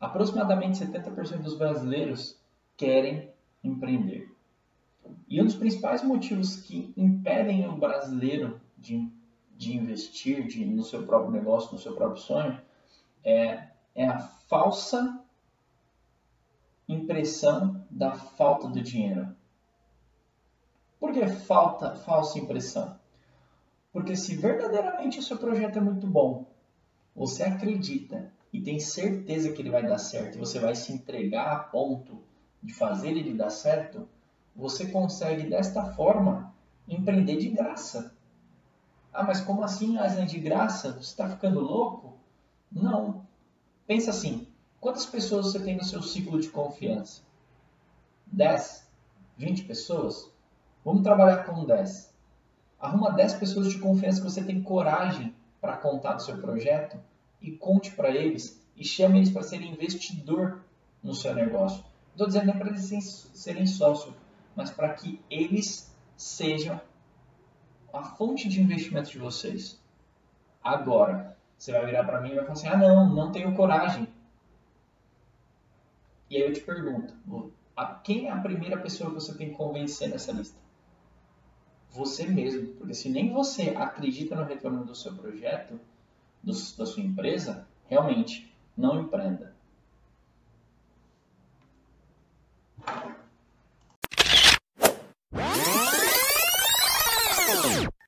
aproximadamente 70% dos brasileiros querem empreender. E um dos principais motivos que impedem o brasileiro de, de investir de, no seu próprio negócio, no seu próprio sonho, é, é a falsa impressão da falta do dinheiro. Por que falta falsa impressão? Porque se verdadeiramente o seu projeto é muito bom, você acredita e tem certeza que ele vai dar certo e você vai se entregar a ponto de fazer ele dar certo, você consegue desta forma empreender de graça. Ah, mas como assim, Aslan, de graça? Você está ficando louco? Não. Pensa assim, quantas pessoas você tem no seu ciclo de confiança? 10? 20 pessoas? Vamos trabalhar com 10. Arruma 10 pessoas de confiança que você tem coragem para contar do seu projeto e conte para eles e chame eles para serem investidor no seu negócio. Não estou dizendo nem para eles serem sócio, mas para que eles sejam a fonte de investimento de vocês. Agora, você vai virar para mim e vai falar assim: ah, não, não tenho coragem. E aí eu te pergunto: a quem é a primeira pessoa que você tem que convencer nessa lista? Você mesmo. Porque se nem você acredita no retorno do seu projeto, do, da sua empresa, realmente, não empreenda.